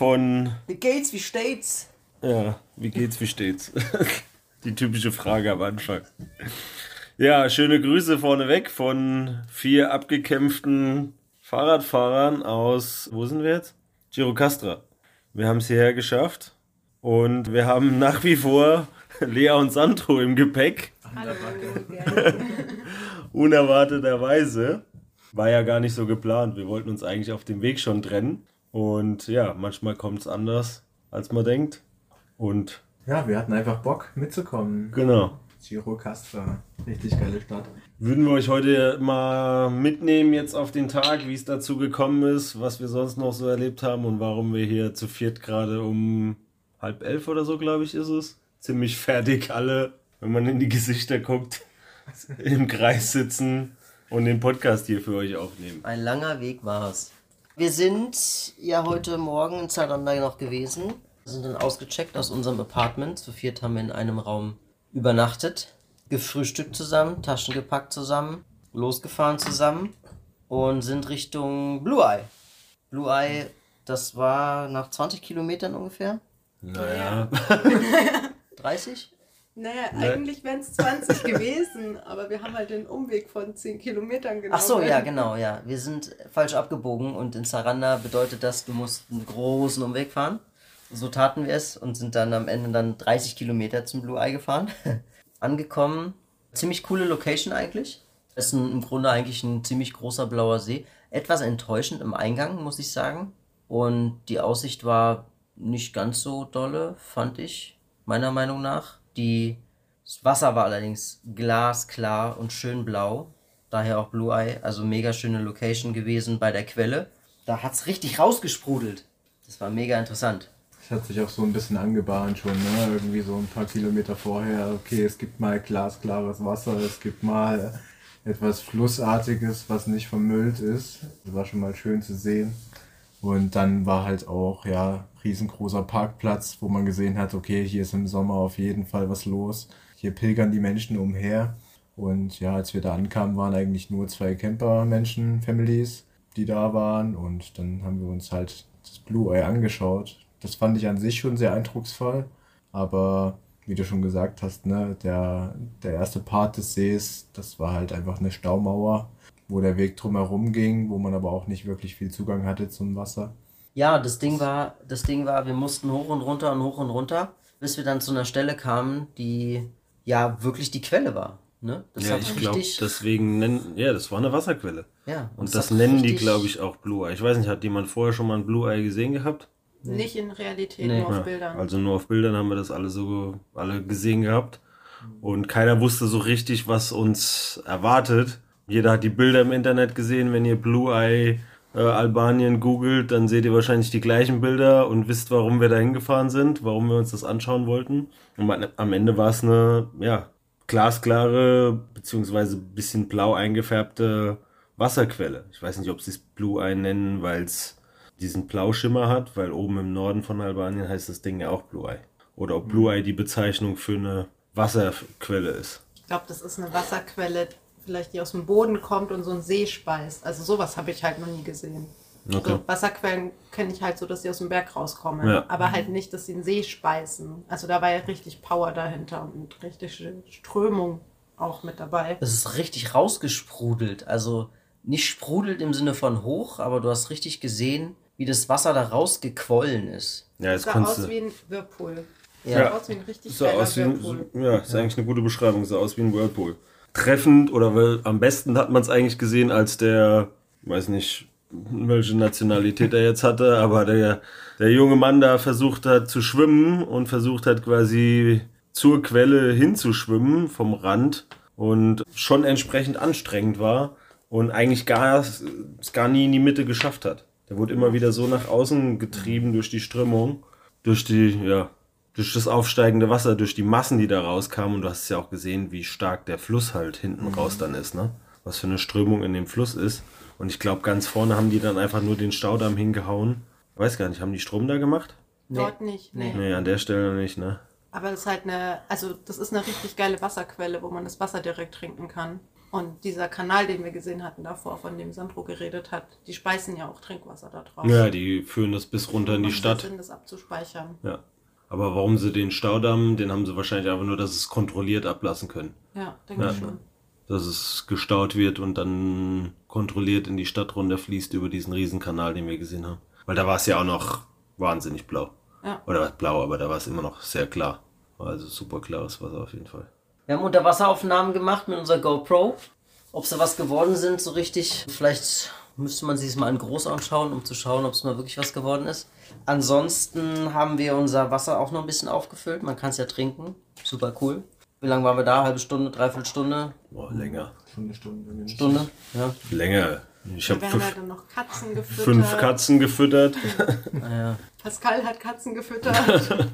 Von, Wie geht's, wie steht's? ja, wie geht's, wie steht's? Die typische Frage am Anfang. Ja, schöne Grüße vorneweg von vier abgekämpften Fahrradfahrern aus, wo sind wir jetzt? Girocastra. Wir haben es hierher geschafft und wir haben nach wie vor Lea und Sandro im Gepäck. Unerwarteterweise. War ja gar nicht so geplant. Wir wollten uns eigentlich auf dem Weg schon trennen. Und ja, manchmal kommt es anders, als man denkt. Und Ja, wir hatten einfach Bock mitzukommen. genau. Giro Castra, richtig geile Stadt. Würden wir euch heute mal mitnehmen jetzt auf den Tag, wie es dazu gekommen ist, was wir sonst noch so erlebt haben und warum wir hier zu viert gerade um halb elf oder so, glaube ich, ist es. Ziemlich fertig alle, wenn man in die Gesichter guckt, im Kreis sitzen und den Podcast hier für euch aufnehmen. Ein langer Weg war's. Wir sind ja heute Morgen in Zaranda noch gewesen, sind dann ausgecheckt aus unserem Apartment. Zu viert haben wir in einem Raum übernachtet, gefrühstückt zusammen, Taschen gepackt zusammen, losgefahren zusammen und sind Richtung Blue Eye. Blue Eye, das war nach 20 Kilometern ungefähr. Naja, 30? Naja, eigentlich wären es 20 gewesen, aber wir haben halt den Umweg von 10 Kilometern genommen. Ach so, ja, genau, ja. Wir sind falsch abgebogen und in Saranda bedeutet das, du musst einen großen Umweg fahren. So taten wir es und sind dann am Ende dann 30 Kilometer zum Blue Eye gefahren. Angekommen. Ziemlich coole Location eigentlich. Es ist ein, im Grunde eigentlich ein ziemlich großer blauer See. Etwas enttäuschend im Eingang, muss ich sagen. Und die Aussicht war nicht ganz so dolle, fand ich, meiner Meinung nach. Die, das Wasser war allerdings glasklar und schön blau. Daher auch Blue Eye, also mega schöne Location gewesen bei der Quelle. Da hat's richtig rausgesprudelt. Das war mega interessant. Das hat sich auch so ein bisschen angebahnt schon, ne? Irgendwie so ein paar Kilometer vorher. Okay, es gibt mal glasklares Wasser, es gibt mal etwas Flussartiges, was nicht vermüllt ist. Das war schon mal schön zu sehen. Und dann war halt auch, ja, riesengroßer Parkplatz, wo man gesehen hat, okay, hier ist im Sommer auf jeden Fall was los. Hier pilgern die Menschen umher. Und ja, als wir da ankamen, waren eigentlich nur zwei Camper-Menschen, Families, die da waren. Und dann haben wir uns halt das Blue Eye angeschaut. Das fand ich an sich schon sehr eindrucksvoll. Aber wie du schon gesagt hast, ne, der, der erste Part des Sees, das war halt einfach eine Staumauer, wo der Weg drumherum ging, wo man aber auch nicht wirklich viel Zugang hatte zum Wasser. Ja, das Ding war, das Ding war, wir mussten hoch und runter und hoch und runter, bis wir dann zu einer Stelle kamen, die ja wirklich die Quelle war. Ne? Das ja, ich glaube, richtig- deswegen nennen, ja, das war eine Wasserquelle. ja, Und das das hat nennen die, glaube ich, auch Blue Eye. Ich weiß nicht, hat jemand vorher schon mal ein Blue Eye gesehen gehabt? Nicht in Realität, Nee. nur auf Ja, Bildern. Also nur auf Bildern haben wir das alle so alle gesehen gehabt. Und keiner wusste so richtig, was uns erwartet. Jeder hat die Bilder im Internet gesehen. Wenn ihr Blue Eye äh, Albanien googelt, dann seht ihr wahrscheinlich die gleichen Bilder und wisst, warum wir da hingefahren sind, warum wir uns das anschauen wollten. Und am- Ende war es eine, ja, glasklare, beziehungsweise ein bisschen blau eingefärbte Wasserquelle. Ich weiß nicht, ob sie es Blue Eye nennen, weil es diesen Blauschimmer hat, weil oben im Norden von Albanien heißt das Ding ja auch Blue Eye. Oder ob Blue Eye die Bezeichnung für eine Wasserquelle ist. Ich glaube, das ist eine Wasserquelle, vielleicht die aus dem Boden kommt und so einen See speist. Also sowas habe ich halt noch nie gesehen. Okay. So, Wasserquellen kenne ich halt so, dass sie aus dem Berg rauskommen. Ja. Aber halt nicht, dass sie einen See speisen. Also da war ja richtig Power dahinter und richtig Strömung auch mit dabei. Es ist richtig rausgesprudelt. Also nicht sprudelt im Sinne von hoch, aber du hast richtig gesehen, wie das Wasser da rausgequollen ist. Ja, jetzt Sah aus wie ein Whirlpool. Ja. Sah aus wie ein richtig Sah aus wie ein, Whirlpool. ja, ist eigentlich eine gute Beschreibung. Sah aus wie ein Whirlpool. Treffend oder am besten hat man es eigentlich gesehen, als der, weiß nicht, welche Nationalität er jetzt hatte, aber der, der junge Mann da versucht hat zu schwimmen und versucht hat quasi zur Quelle hinzuschwimmen vom Rand und schon entsprechend anstrengend war und eigentlich gar, es gar nie in die Mitte geschafft hat. Der wurde immer wieder so nach außen getrieben durch die Strömung durch die, ja, durch das aufsteigende Wasser, durch die Massen, die da rauskamen. Und du hast ja auch gesehen, wie stark der Fluss halt hinten Mhm. raus dann ist, ne? Was für eine Strömung in dem Fluss ist. Und ich glaube, ganz vorne haben die dann einfach nur den Staudamm hingehauen. Weiß gar nicht, haben die Strom da gemacht? Dort nicht. Nee. Nee, an der Stelle nicht, ne? Aber das ist halt eine, also das ist eine richtig geile Wasserquelle, wo man das Wasser direkt trinken kann. Und dieser Kanal, den wir gesehen hatten davor, von dem Sandro geredet hat, die speisen ja auch Trinkwasser da drauf. Ja, die führen das bis runter in die Stadt. Sinn, das abzuspeichern. Ja. Aber warum sie den Staudamm, den haben sie wahrscheinlich einfach nur, dass sie es kontrolliert ablassen können. Ja, denke Ja. ich schon. Dass es gestaut wird und dann kontrolliert in die Stadt runterfließt über diesen Riesenkanal, den wir gesehen haben. Weil da war es ja auch noch wahnsinnig blau. Ja. Oder was blau, aber da war es immer noch sehr klar. Also super klares Wasser auf jeden Fall. Wir haben Unterwasseraufnahmen gemacht mit unserer GoPro. Ob sie was geworden sind, so richtig. Vielleicht müsste man sich es mal in groß anschauen, um zu schauen, ob es mal wirklich was geworden ist. Ansonsten haben wir unser Wasser auch noch ein bisschen aufgefüllt. Man kann es ja trinken. Super cool. Wie lange waren wir da? Halbe Stunde, dreiviertel Stunde? Boah, länger. Schon eine Stunde. mindestens. Stunde? Ja. Länger. Ich Wir habe ja fünf, Katzen gefüttert. fünf Katzen gefüttert. ja. Pascal hat Katzen gefüttert.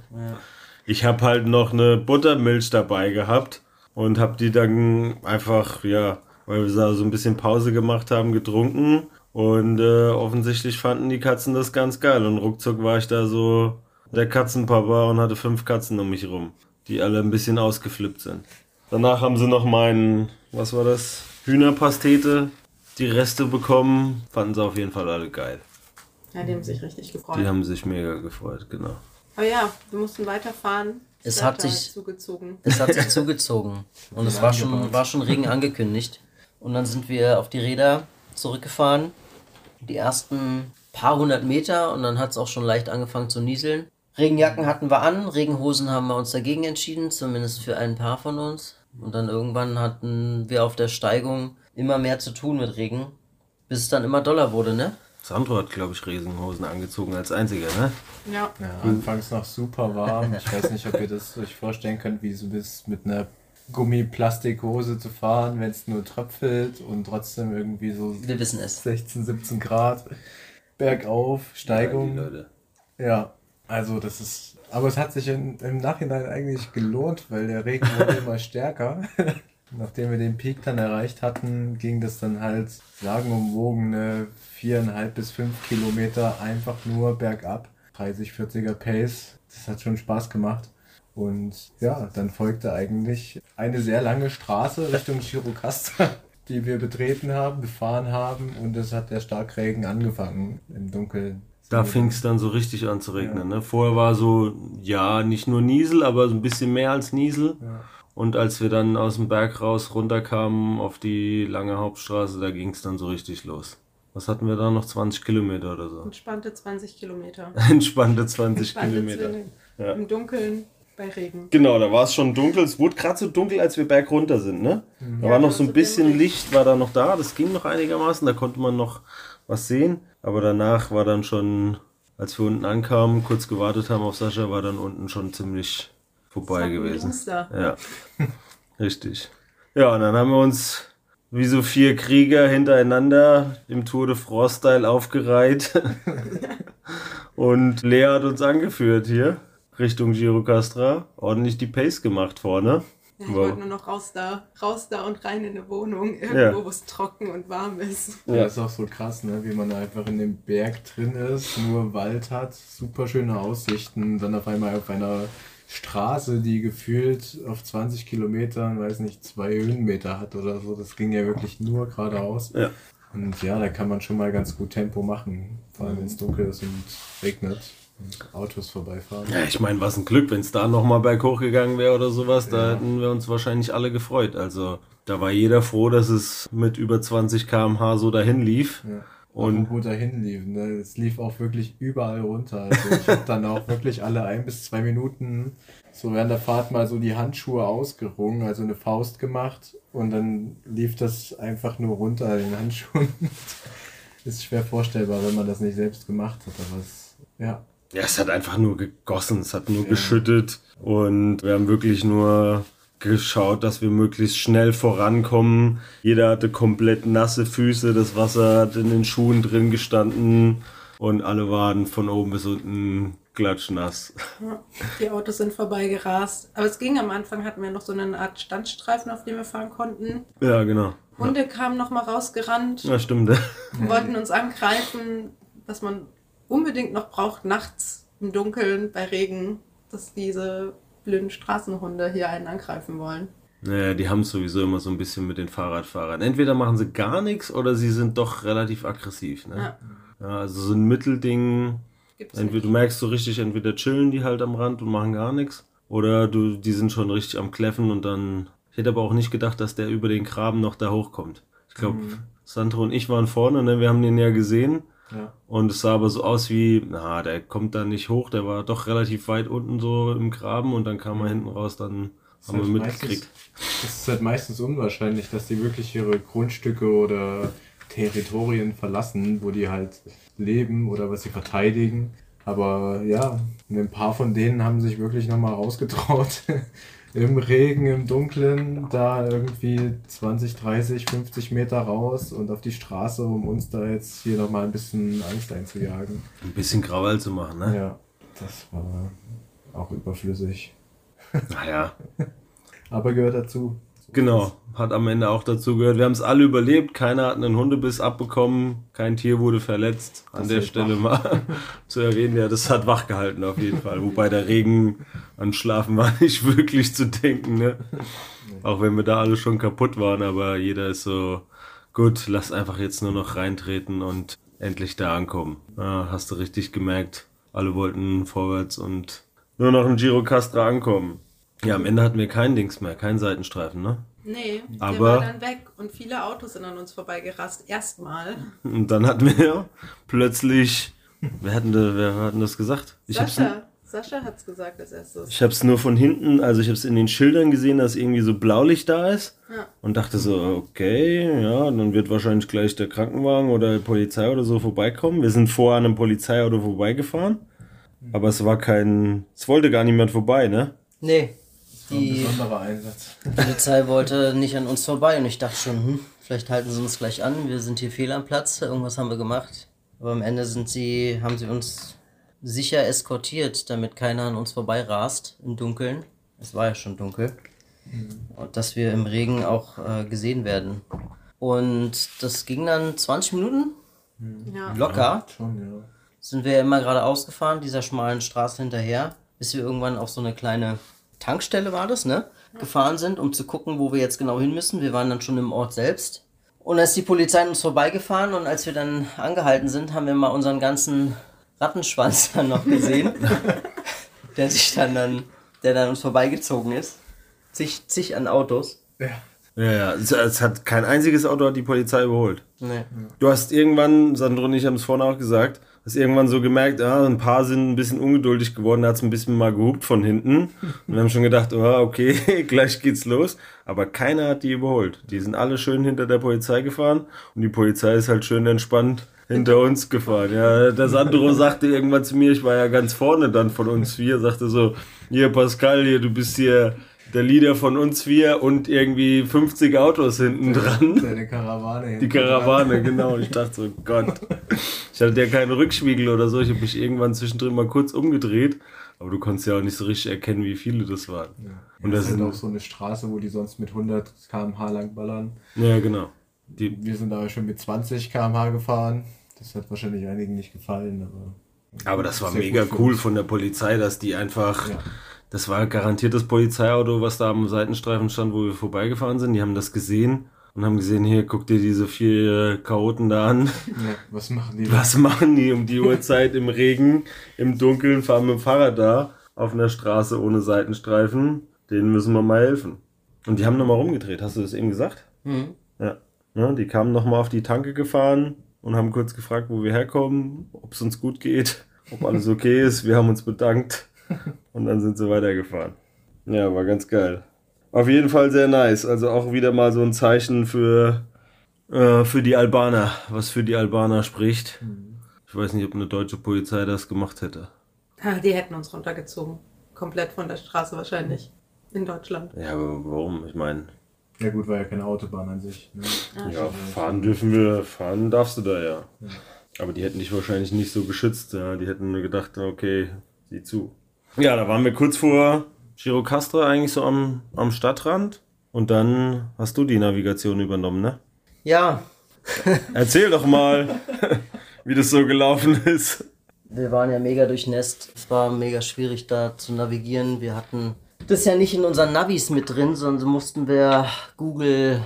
Ich habe halt noch eine Buttermilch dabei gehabt und habe die dann einfach, ja, weil wir da so ein bisschen Pause gemacht haben, getrunken. Und äh, offensichtlich fanden die Katzen das ganz geil. Und ruckzuck war ich da so der Katzenpapa und hatte fünf Katzen um mich rum, die alle ein bisschen ausgeflippt sind. Danach haben sie noch meinen, was war das? Hühnerpastete, die Reste bekommen. Fanden sie auf jeden Fall alle geil. ja, die haben sich richtig gefreut. Die haben sich mega gefreut, genau. Aber ja, wir mussten weiterfahren. Es hat sich- zugezogen. Es hat sich zugezogen. Und es war schon, war schon Regen angekündigt. Und dann sind wir auf die Räder zurückgefahren. Die ersten paar hundert Meter und dann hat es auch schon leicht angefangen zu nieseln. Regenjacken hatten wir an, Regenhosen haben wir uns dagegen entschieden, zumindest für ein paar von uns. Und dann irgendwann hatten wir auf der Steigung immer mehr zu tun mit Regen, bis es dann immer doller wurde, ne? Sandro hat, glaube ich, Regenhosen angezogen als einziger, ne? Ja. Ja, anfangs noch super warm. Ich weiß nicht, ob ihr das euch vorstellen könnt, wie so ist mit einer Gummiplastikhose zu fahren, wenn es nur tröpfelt und trotzdem irgendwie so Wir wissen es. 16, 17 Grad bergauf, Steigung. Leute. Ja, also das ist. Aber es hat sich in, im Nachhinein eigentlich gelohnt, weil der Regen wurde immer stärker. Nachdem wir den Peak dann erreicht hatten, ging das dann halt sagenumwogene viereinhalb bis fünf Kilometer einfach nur bergab. 30, 40er Pace. Das hat schon Spaß gemacht. Und ja, dann folgte eigentlich eine sehr lange Straße Richtung Chirocasta, die wir betreten haben, befahren haben. Und es hat der Starkregen angefangen im Dunkeln. Da fing es dann so richtig an zu regnen. Ne? Vorher war so, ja, nicht nur Niesel, aber so ein bisschen mehr als Niesel. Ja. Und als wir dann aus dem Berg raus runterkamen auf die lange Hauptstraße, da ging es dann so richtig los. Was hatten wir da noch? 20 Kilometer oder so. Entspannte 20 Kilometer. Entspannte 20 Entspannte Kilometer. Ja. Im Dunkeln bei Regen. Genau, da war es schon dunkel. Es wurde gerade so dunkel, als wir bergunter sind, ne? Da Ja, war noch so ein bisschen dämmerig. Licht, war da noch da. Das ging noch einigermaßen. Da konnte man noch was sehen. Aber danach war dann schon, als wir unten ankamen, kurz gewartet haben auf Sascha, war dann unten schon ziemlich vorbei gewesen. Ja, richtig. Ja, und dann haben wir uns wie so vier Krieger hintereinander im Tour de France-Style aufgereiht. und Lea hat uns angeführt hier Richtung Girocastra. Ordentlich die Pace gemacht vorne. Ja, ich Wow. wollte nur noch raus da, raus da und rein in eine Wohnung, irgendwo, Ja. wo es trocken und warm ist. Ja. Das ist auch so krass, ne? wie man einfach in dem Berg drin ist, nur Wald hat, super schöne Aussichten, dann auf einmal auf einer Straße, die gefühlt auf 20 Kilometern, weiß nicht, zwei Höhenmeter hat oder so. Das ging ja wirklich nur geradeaus. Ja. Und ja, da kann man schon mal ganz gut Tempo machen, vor allem wenn es dunkel ist und regnet Autos vorbeifahren. Ja, ich meine, was ein Glück, wenn es da nochmal berghoch gegangen wäre oder sowas, da hätten wir uns wahrscheinlich alle gefreut. Also da war jeder froh, dass es mit über 20 km/h so dahin lief. Ja. Und- wo dahin lief. Ne? Es lief auch wirklich überall runter. Also ich habe dann auch wirklich alle ein bis zwei Minuten so während der Fahrt mal so die Handschuhe ausgerungen, also eine Faust gemacht und dann lief das einfach nur runter in den Handschuhen. Ist schwer vorstellbar, wenn man das nicht selbst gemacht hat, aber es, ja. Ja, es hat einfach nur gegossen, es hat nur geschüttet und wir haben wirklich nur geschaut, dass wir möglichst schnell vorankommen. Jeder hatte komplett nasse Füße, das Wasser hat in den Schuhen drin gestanden. und alle waren von oben bis unten klatschnass. Ja, die Autos sind vorbeigerast. Aber es ging am Anfang, hatten wir noch so eine Art Standstreifen, auf dem wir fahren konnten. Ja, genau. Hunde kamen noch mal rausgerannt, Ja, stimmt. wollten uns angreifen, was man unbedingt noch braucht, nachts im Dunkeln bei Regen, dass diese blöden Straßenhunde hier einen angreifen wollen. Naja, die haben es sowieso immer so ein bisschen mit den Fahrradfahrern. Entweder machen sie gar nichts oder sie sind doch relativ aggressiv. Ne? Ja. Ja, also so ein Mittelding. Gibt's Entweder du nicht. merkst so richtig, entweder chillen die halt am Rand und machen gar nichts. Oder du, die sind schon richtig am Kläffen und dann. Ich hätte aber auch nicht gedacht, dass der über den Graben noch da hochkommt. Ich glaube, Sandro und ich waren vorne, ne? Wir haben den ja gesehen. Ja. Und es sah aber so aus wie, na, der kommt da nicht hoch, der war doch relativ weit unten so im Graben und dann kam er hinten raus, dann Das haben wir mitgekriegt. Das ist halt meistens unwahrscheinlich, dass die wirklich ihre Grundstücke oder Territorien verlassen, wo die halt leben oder was sie verteidigen. Aber ja, ein paar von denen haben sich wirklich nochmal rausgetraut. Im Regen, im Dunkeln, da irgendwie 20, 30, 50 Meter raus und auf die Straße, um uns da jetzt hier nochmal ein bisschen Angst einzujagen. Ein bisschen Krawall zu machen, ne? Ja, das war auch überflüssig. Naja, Aber gehört dazu. Genau. Hat am Ende auch dazu gehört. Wir haben es alle überlebt. Keiner hat einen Hundebiss abbekommen. Kein Tier wurde verletzt. An Das der Stelle mal zu erwähnen. Ja, das hat wach gehalten auf jeden Fall. Wobei der Regen an Schlafen war nicht wirklich zu denken, ne? Auch wenn wir da alle schon kaputt waren. Aber jeder ist so, gut, lass einfach jetzt nur noch reintreten und endlich da ankommen. Ja, hast du richtig gemerkt. Alle wollten vorwärts und nur noch im Giro Castra ankommen. Ja, am Ende hatten wir kein Dings mehr, keinen Seitenstreifen, ne? Nee, der Aber- war dann weg und viele Autos sind an uns vorbeigerast. Erstmal. Und dann hatten wir plötzlich, wer hatten, da, wer hatten das gesagt? Ich hab's, Sascha, Sascha hat's gesagt als erstes. ich hab's nur von hinten, also ich hab's in den Schildern gesehen, dass irgendwie so Blaulicht da ist. Ja. Und dachte so, okay, ja, dann wird wahrscheinlich gleich der Krankenwagen oder die Polizei oder so vorbeikommen. Wir sind vor einem Polizeiauto vorbeigefahren. Aber es war kein, es wollte gar niemand vorbei, ne? Nee, die besonderer Einsatz. Polizei wollte nicht an uns vorbei und ich dachte schon, hm, vielleicht halten sie uns gleich an, wir sind hier fehl am Platz, irgendwas haben wir gemacht. Aber am Ende sind sie, haben sie uns sicher eskortiert, damit keiner an uns vorbei rast im Dunkeln. Es war ja schon dunkel. Und dass wir im Regen auch äh, gesehen werden. Und das ging dann 20 Minuten Ja. locker. Schon, ja. sind wir immer geradeaus gefahren, dieser schmalen Straße hinterher, bis wir irgendwann auf so eine kleine Tankstelle war das, ne? Gefahren sind, um zu gucken, wo wir jetzt genau hin müssen. Wir waren dann schon im Ort selbst. Und als die Polizei an uns vorbeigefahren und als wir dann angehalten sind, haben wir mal unseren ganzen Rattenschwanz dann noch gesehen, der sich dann, dann, der dann uns vorbeigezogen ist. Zig, zig an Autos. Ja. Ja, ja, es, es hat kein einziges Auto hat die Polizei überholt. Nee. Du hast irgendwann, Sandro und ich haben es vorhin auch gesagt, hast irgendwann so gemerkt, ah, ein paar sind ein bisschen ungeduldig geworden, da hat es ein bisschen mal gehupt von hinten. Und wir haben schon gedacht, oh, okay, gleich geht's los. Aber keiner hat die überholt. Die sind alle schön hinter der Polizei gefahren und die Polizei ist halt schön entspannt hinter uns gefahren. Ja, der Sandro sagte irgendwann zu mir, ich war ja ganz vorne dann von uns vier, sagte so, hier Pascal, hier, du bist hier der Leader von uns vier und irgendwie 50 Autos hinten dran. Deine Karawane. Die hinten dran. Karawane, genau. Ich dachte so, Gott. Ich hatte ja keinen Rückspiegel oder so. Ich habe mich irgendwann zwischendrin mal kurz umgedreht. Aber du konntest ja auch nicht so richtig erkennen, wie viele das waren. Und das das ist halt sind, auch so eine Straße, wo die sonst mit 100 km/h lang ballern. ja, genau. Die, Wir sind aber schon mit 20 km/h gefahren. Das hat wahrscheinlich einigen nicht gefallen, aber. aber das war mega cool von der Polizei, dass die einfach, Ja. Das war garantiert das Polizeiauto, was da am Seitenstreifen stand, wo wir vorbeigefahren sind. Die haben das gesehen und haben gesehen, hier, guck dir diese vier Chaoten da an. Ja, was machen die? Was machen die um die Uhrzeit im Regen, im Dunkeln, fahren mit dem Fahrrad da auf einer Straße ohne Seitenstreifen? Denen müssen wir mal helfen. Und die haben nochmal rumgedreht, hast du das eben gesagt? Mhm. Ja. ja die kamen nochmal auf die Tanke gefahren und haben kurz gefragt, wo wir herkommen, ob es uns gut geht, ob alles okay ist. Wir haben uns bedankt und dann sind sie weitergefahren. Ja, war ganz geil. Auf jeden Fall sehr nice. Also auch wieder mal so ein Zeichen für, äh, für die Albaner, was für die Albaner spricht. Ich weiß nicht, ob eine deutsche Polizei das gemacht hätte. Ah, Die hätten uns runtergezogen. Komplett von der Straße wahrscheinlich. In Deutschland. Ja, aber warum? Ich meine, Ja, gut, war ja keine Autobahn an sich. Ne? ja, fahren dürfen wir, fahren darfst du da ja. Aber die hätten dich wahrscheinlich nicht so geschützt. Ja. Die hätten nur gedacht, okay, sieh zu. Ja, da waren wir kurz vor Girocastra eigentlich so am, am Stadtrand. Und dann hast du die Navigation übernommen, ne? Ja, Erzähl doch mal, wie das so gelaufen ist. wir waren ja mega durchnässt. Es war mega schwierig da zu navigieren. Wir hatten das ja nicht in unseren Navis mit drin, sondern so mussten wir Google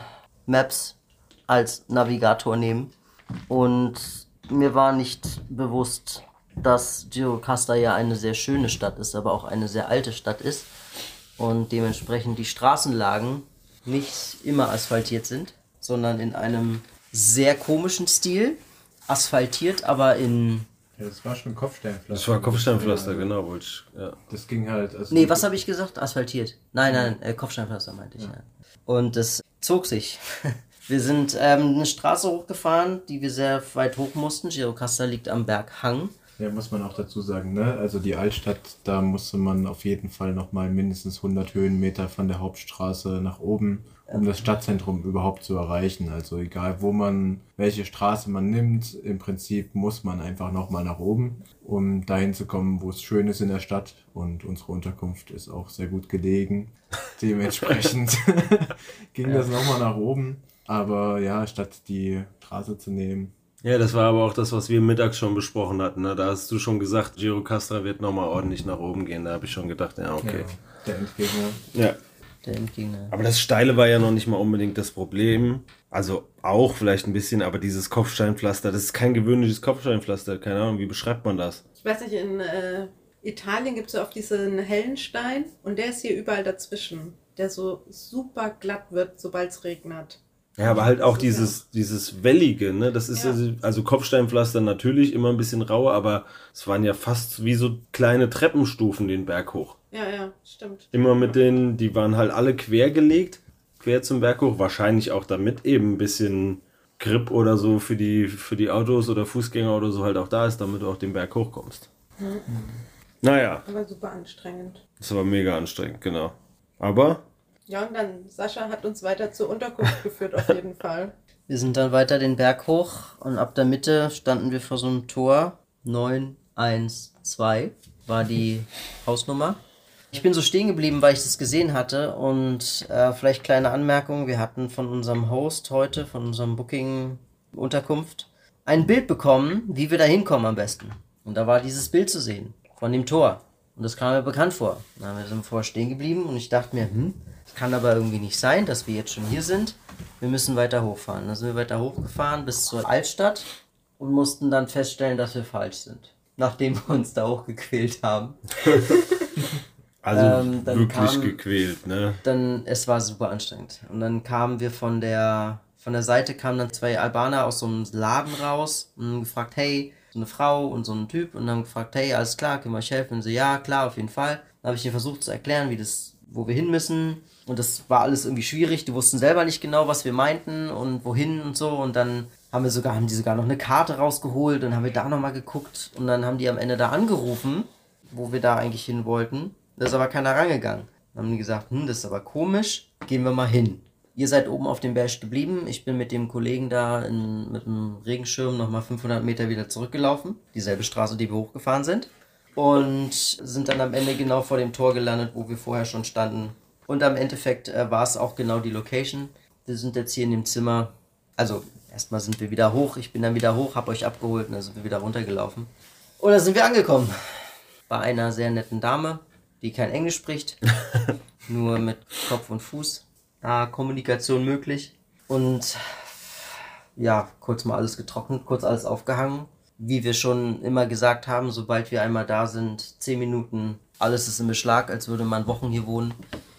Maps als Navigator nehmen. Und mir war nicht bewusst, dass Girocasta ja eine sehr schöne Stadt ist, aber auch eine sehr alte Stadt ist. Und dementsprechend die Straßenlagen nicht immer asphaltiert sind, sondern in einem sehr komischen Stil. Asphaltiert, aber in. Ja, das war schon Kopfsteinpflaster. Das war Kopfsteinpflaster, genau, wollte ich. Ja. Das ging halt. Also Nee, was habe ich gesagt? Asphaltiert. Nein, nein, äh, Kopfsteinpflaster meinte ich. Ja. Und das zog sich. Wir sind ähm, eine Straße hochgefahren, die wir sehr weit hoch mussten. Girocasta liegt am Berghang. Ja, muss man auch dazu sagen, ne? Also die Altstadt, da musste man auf jeden Fall nochmal mindestens 100 Höhenmeter von der Hauptstraße nach oben, um das Stadtzentrum überhaupt zu erreichen. Also egal, wo man, welche Straße man nimmt, im Prinzip muss man einfach nochmal nach oben, um dahin zu kommen, wo es schön ist in der Stadt. Und unsere Unterkunft ist auch sehr gut gelegen. Dementsprechend ging das nochmal nach oben. Aber ja, statt die Straße zu nehmen, ja, das war aber auch das, was wir mittags schon besprochen hatten. Ne? Da hast du schon gesagt, Girocastra wird nochmal ordentlich nach oben gehen. Da habe ich schon gedacht, ja, okay. ja, der Endgegner. Ja. Der Endgegner. Aber das Steile war ja noch nicht mal unbedingt das Problem. Also auch vielleicht ein bisschen, aber dieses Kopfsteinpflaster, das ist kein gewöhnliches Kopfsteinpflaster. Keine Ahnung, wie beschreibt man das? Ich weiß nicht, in äh, Italien gibt es ja oft diesen hellen Stein und der ist hier überall dazwischen, der so super glatt wird, sobald es regnet. Ja, aber halt auch dieses, dieses Wellige, ne? Das ist Ja. also, Kopfsteinpflaster natürlich immer ein bisschen rau, aber es waren ja fast wie so kleine Treppenstufen den Berg hoch. Ja, ja, stimmt. Immer mit denen, die waren halt alle quer gelegt, quer zum Berg hoch, wahrscheinlich auch damit eben ein bisschen Grip oder so für die, für die Autos oder Fußgänger oder so halt auch da ist, damit du auch den Berg hochkommst. Naja, Aber super anstrengend. das war mega anstrengend, genau. Aber Ja, und dann Sascha hat uns weiter zur Unterkunft geführt, auf jeden Fall. Wir sind dann weiter den Berg hoch und ab der Mitte standen wir vor so einem Tor. 912 war die Hausnummer. Ich bin so stehen geblieben, weil ich das gesehen hatte und äh, vielleicht kleine Anmerkung, wir hatten von unserem Host heute, von unserem Booking-Unterkunft, ein Bild bekommen, wie wir da hinkommen am besten. Und da war dieses Bild zu sehen, von dem Tor. Und das kam mir bekannt vor. Da sind wir vorher stehen geblieben und ich dachte mir, hm, das kann aber irgendwie nicht sein, dass wir jetzt schon hier sind. Wir müssen weiter hochfahren. Dann sind wir weiter hochgefahren bis zur Altstadt und mussten dann feststellen, dass wir falsch sind. Nachdem wir uns da hochgequält haben. also Ähm, wirklich kam- gequält, ne? Dann, es war super anstrengend. Und dann kamen wir von der, von der Seite kamen dann zwei Albaner aus so einem Laden raus und haben gefragt, hey, so eine Frau und so ein Typ und haben gefragt, hey, alles klar, können wir euch helfen? Und so, ja, klar, auf jeden Fall. Dann habe ich ihnen versucht zu erklären, wie das, wo wir hin müssen. Und das war alles irgendwie schwierig. Die wussten selber nicht genau, was wir meinten und wohin und so. Und dann haben wir sogar, haben die sogar noch eine Karte rausgeholt und haben wir da nochmal geguckt. Und dann haben die am Ende da angerufen, wo wir da eigentlich hin wollten. Da ist aber keiner rangegangen. Dann haben die gesagt, hm, das ist aber komisch, gehen wir mal hin. Ihr seid oben auf dem Berg geblieben. Ich bin mit dem Kollegen da in, mit dem Regenschirm nochmal 500 Meter wieder zurückgelaufen. Dieselbe Straße, die wir hochgefahren sind. Und sind dann am Ende genau vor dem Tor gelandet, wo wir vorher schon standen. Und am Endeffekt äh, war es auch genau die Location. Wir sind jetzt hier in dem Zimmer. Also, erstmal sind wir wieder hoch. Ich bin dann wieder hoch, hab euch abgeholt und dann sind wir wieder runtergelaufen. Und dann sind wir angekommen. Bei einer sehr netten Dame, die kein Englisch spricht. nur mit Kopf und Fuß. Da Kommunikation möglich. Und ja, kurz mal alles getrocknet, kurz alles aufgehangen. Wie wir schon immer gesagt haben, sobald wir einmal da sind, 10 Minuten, alles ist im Beschlag, als würde man Wochen hier wohnen.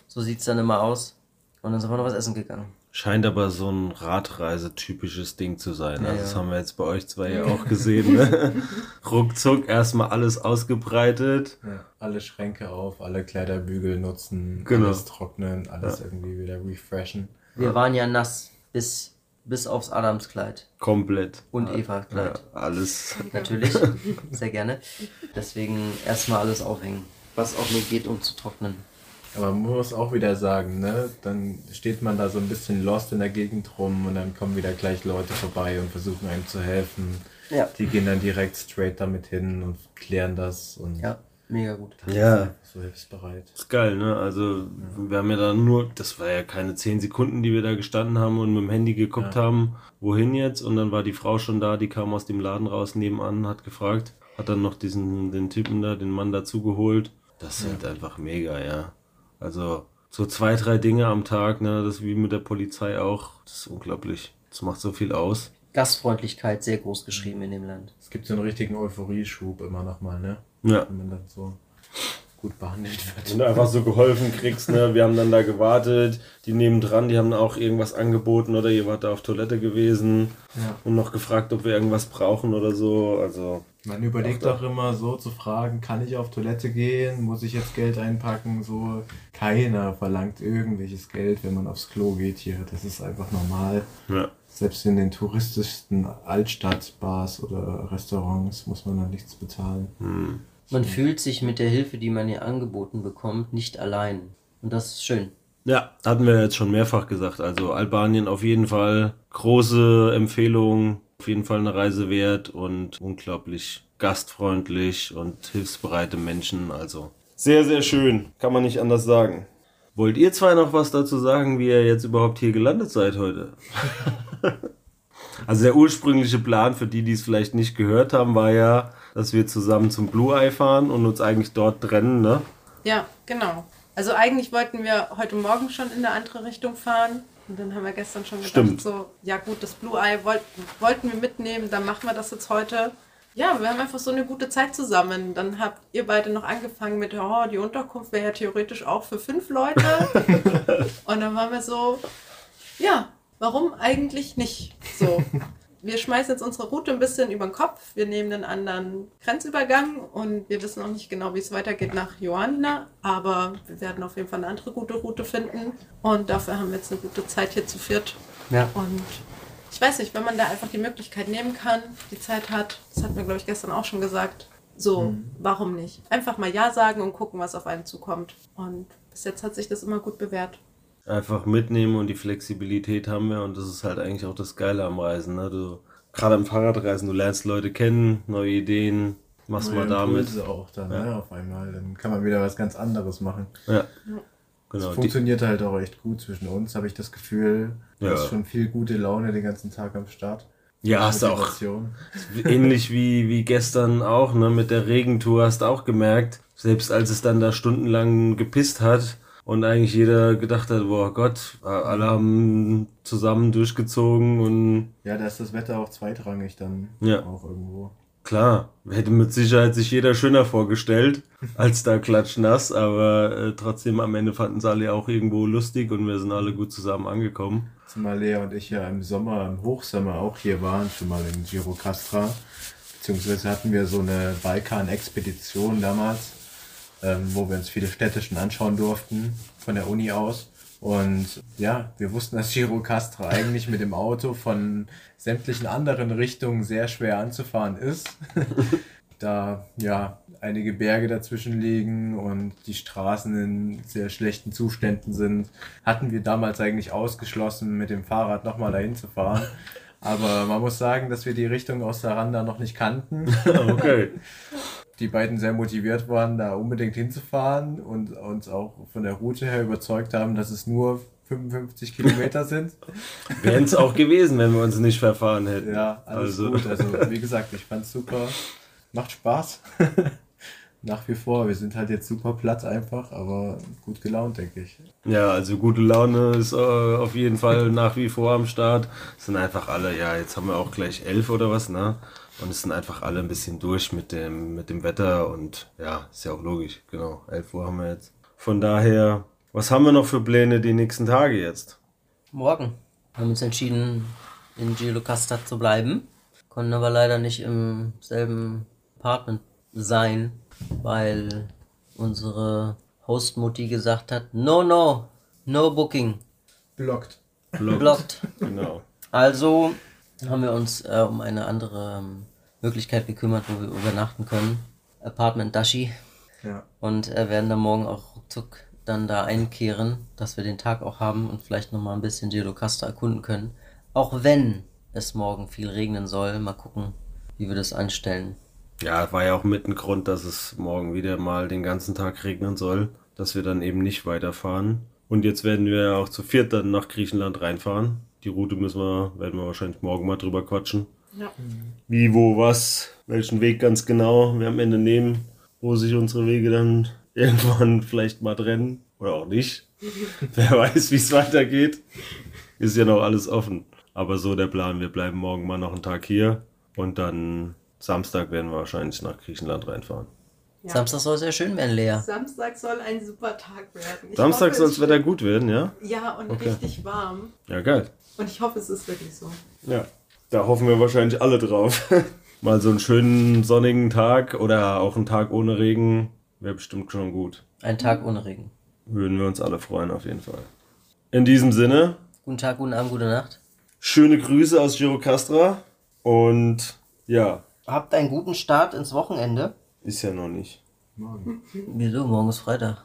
So sieht's dann immer aus. Und dann sind wir noch was essen gegangen. Scheint aber so ein Radreise-typisches Ding zu sein. Ja, Also das ja. haben wir jetzt bei euch zwei ja auch gesehen. Ne? Ruckzuck erstmal alles ausgebreitet. Ja, alle Schränke auf, alle Kleiderbügel nutzen, Genau. alles trocknen, alles irgendwie wieder refreshen. Wir waren ja nass bis, bis aufs Adamskleid. Komplett. Und Ja, Eva-Kleid. alles. Natürlich, sehr gerne. Deswegen erstmal alles aufhängen, was auch nur geht, um zu trocknen. Aber man muss auch wieder sagen, ne, dann steht man da so ein bisschen lost in der Gegend rum und dann kommen wieder gleich Leute vorbei und versuchen einem zu helfen. Ja. Die gehen dann direkt straight damit hin und klären das und Ja, mega gut. Ja. so hilfsbereit. Ist geil, ne? Also, wir haben ja dann nur, das war ja keine zehn Sekunden, die wir da gestanden haben und mit dem Handy geguckt haben, wohin jetzt. Und dann war die Frau schon da, die kam aus dem Laden raus nebenan, hat gefragt, hat dann noch diesen, den Typen da, den Mann dazu geholt. Das ist halt einfach mega, ja. Also, so zwei, drei Dinge am Tag, ne? Das wie mit der Polizei auch. Das ist unglaublich. Das macht so viel aus. Gastfreundlichkeit sehr groß geschrieben in dem Land. Es gibt so einen richtigen Euphorieschub immer nochmal, ne? Ja. Wenn man dann so gut behandelt wird. Wenn du einfach so geholfen kriegst, ne? Wir haben dann da gewartet, die nebendran, die haben auch irgendwas angeboten oder ihr wart da auf Toilette gewesen Ja. und noch gefragt, ob wir irgendwas brauchen oder so. Also, Man überlegt Doch, auch immer so zu fragen, kann ich auf Toilette gehen? Muss ich jetzt Geld einpacken? So, keiner verlangt irgendwelches Geld, wenn man aufs Klo geht hier. Das ist einfach normal. ja. Selbst in den touristischsten Altstadtbars oder Restaurants muss man dann nichts bezahlen. Man fühlt sich mit der Hilfe, die man hier angeboten bekommt, nicht allein. Und das ist schön. Ja, hatten wir jetzt schon mehrfach gesagt. Also Albanien auf jeden Fall große Empfehlung, auf jeden Fall eine Reise wert und unglaublich gastfreundlich und hilfsbereite Menschen. Also sehr, sehr schön, kann man nicht anders sagen. Wollt ihr zwei noch was dazu sagen, wie ihr jetzt überhaupt hier gelandet seid heute? also der ursprüngliche Plan für die, die es vielleicht nicht gehört haben, war ja, dass wir zusammen zum Blue Eye fahren und uns eigentlich dort trennen, ne? Ja, genau. Also eigentlich wollten wir heute Morgen schon in eine andere Richtung fahren. Und dann haben wir gestern schon gedacht, Stimmt. so, ja gut, das Blue Eye wollten, wollten wir mitnehmen, dann machen wir das jetzt heute. Ja, wir haben einfach so eine gute Zeit zusammen. Dann habt ihr beide noch angefangen mit, oh, die Unterkunft wäre ja theoretisch auch für fünf Leute. Und dann waren wir so, ja, warum eigentlich nicht? So, wir schmeißen jetzt unsere Route ein bisschen über den Kopf. Wir nehmen einen anderen Grenzübergang und wir wissen noch nicht genau, wie es weitergeht nach Johanna, aber wir werden auf jeden Fall eine andere gute Route finden. Und dafür haben wir jetzt eine gute Zeit hier zu viert. Ja. Und ich weiß nicht, wenn man da einfach die Möglichkeit nehmen kann, die Zeit hat, das hat mir, glaube ich, gestern auch schon gesagt, so, warum nicht? Einfach mal Ja sagen und gucken, was auf einen zukommt. Und bis jetzt hat sich das immer gut bewährt. Einfach mitnehmen und die Flexibilität haben wir und das ist halt eigentlich auch das Geile am Reisen. Ne? Du, gerade am Fahrradreisen, du lernst Leute kennen, neue Ideen, machst mal Neue damit. Impulse auch dann, ne, auf einmal. Dann kann man wieder was ganz anderes machen. Ja. Das Genau. Die, funktioniert halt auch echt gut zwischen uns, habe ich das Gefühl. Du Ja. hast schon viel gute Laune den ganzen Tag am Start. ja, hast du auch ähnlich wie, wie gestern auch, ne, mit der Regentour hast du auch gemerkt, selbst als es dann da stundenlang gepisst hat und eigentlich jeder gedacht hat, boah Gott, alle haben zusammen durchgezogen und Ja, da ist das Wetter auch zweitrangig dann Ja. auch irgendwo. Klar, hätte mit Sicherheit sich jeder schöner vorgestellt, als da klatschnass, aber äh, trotzdem am Ende fanden es alle auch irgendwo lustig und wir sind alle gut zusammen angekommen. Zumal Lea und ich ja im Sommer, im Hochsommer auch hier waren, schon mal in Giro Castra. Beziehungsweise hatten wir so eine Balkan-Expedition damals, ähm, wo wir uns viele Städte schon anschauen durften, von der Uni aus. Und ja, wir wussten, dass Giro Castra eigentlich mit dem Auto von sämtlichen anderen Richtungen sehr schwer anzufahren ist. da ja einige Berge dazwischen liegen und die Straßen in sehr schlechten Zuständen sind, hatten wir damals eigentlich ausgeschlossen, mit dem Fahrrad nochmal dahin zu fahren. Aber man muss sagen, dass wir die Richtung aus Saranda noch nicht kannten. Okay. Die beiden sehr motiviert waren, da unbedingt hinzufahren und uns auch von der Route her überzeugt haben, dass es nur 55 Kilometer sind. Wären es auch gewesen, wenn wir uns nicht verfahren hätten. Ja, alles Also- gut. Also, wie gesagt, ich fand's super. Macht Spaß. Nach wie vor. Wir sind halt jetzt super platt einfach, aber gut gelaunt, denke ich. Ja, also gute Laune ist äh, auf jeden Fall nach wie vor am Start. Es sind einfach alle, ja, jetzt haben wir auch gleich elf oder was, ne? Und es sind einfach alle ein bisschen durch mit dem, mit dem Wetter und ja, ist ja auch logisch, genau. 11 Uhr haben wir jetzt. Von daher, was haben wir noch für Pläne die nächsten Tage jetzt? Morgen haben uns entschieden, in Giolocasta zu bleiben. Konnten aber leider nicht im selben Apartment sein, weil unsere Hostmutti gesagt hat, no, no, no booking, Blockt. blocked. Genau. Also haben wir uns äh, um eine andere ähm, Möglichkeit gekümmert, wo wir übernachten können. Apartment Dashi. Ja. Und äh, werden dann morgen auch ruckzuck dann da einkehren, dass wir den Tag auch haben und vielleicht nochmal ein bisschen Giolocasta erkunden können. Auch wenn es morgen viel regnen soll. Mal gucken, wie wir das anstellen. Ja, war ja auch mit ein Grund, dass es morgen wieder mal den ganzen Tag regnen soll, dass wir dann eben nicht weiterfahren. Und jetzt werden wir ja auch zu viert dann nach Griechenland reinfahren. Die Route müssen wir, werden wir wahrscheinlich morgen mal drüber quatschen. Ja. Wie, wo, was, welchen Weg ganz genau wir am Ende nehmen, wo sich unsere Wege dann irgendwann vielleicht mal trennen oder auch nicht. Wer weiß, wie es weitergeht. Ist ja noch alles offen. Aber so der Plan, wir bleiben morgen mal noch einen Tag hier und dann Samstag werden wir wahrscheinlich nach Griechenland reinfahren. Ja. Samstag soll sehr schön werden, Lea. Samstag soll ein super Tag werden. Ich Samstag soll es das Wetter gut werden, ja? Ja, und Okay. richtig warm. Ja, geil. Und ich hoffe, es ist wirklich so. Ja, da hoffen wir wahrscheinlich alle drauf. Mal so einen schönen sonnigen Tag oder auch einen Tag ohne Regen wäre bestimmt schon gut. Ein Tag ohne Regen. Würden wir uns alle freuen auf jeden Fall. In diesem Sinne, Guten Tag, guten Abend, gute Nacht. schöne Grüße aus Girocastra und ja, Habt einen guten Start ins Wochenende. ist ja noch nicht. Morgen. Wieso? Morgen ist Freitag.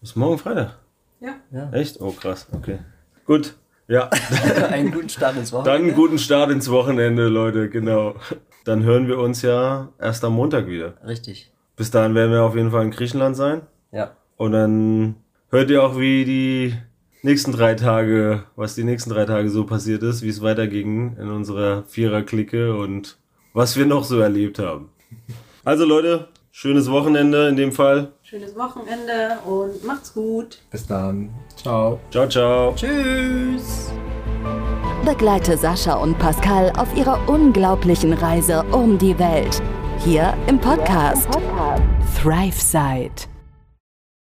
Ist morgen Freitag? Ja. Echt? Oh krass, okay. Gut, ja. einen guten Start ins Wochenende. Dann guten Start ins Wochenende, Leute, genau. Dann hören wir uns ja erst am Montag wieder. Richtig. Bis dahin werden wir auf jeden Fall in Griechenland sein. Ja. Und dann hört ihr auch, wie die nächsten drei Tage, was die nächsten drei Tage so passiert ist, wie es weiterging in unserer Vierer-Clique und was wir noch so erlebt haben. Also Leute, schönes Wochenende in dem Fall. Schönes Wochenende und macht's gut. Bis dann. Ciao. Ciao, ciao. Tschüss. Begleite Sascha und Pascal auf ihrer unglaublichen Reise um die Welt. Hier im Podcast ThriveSide.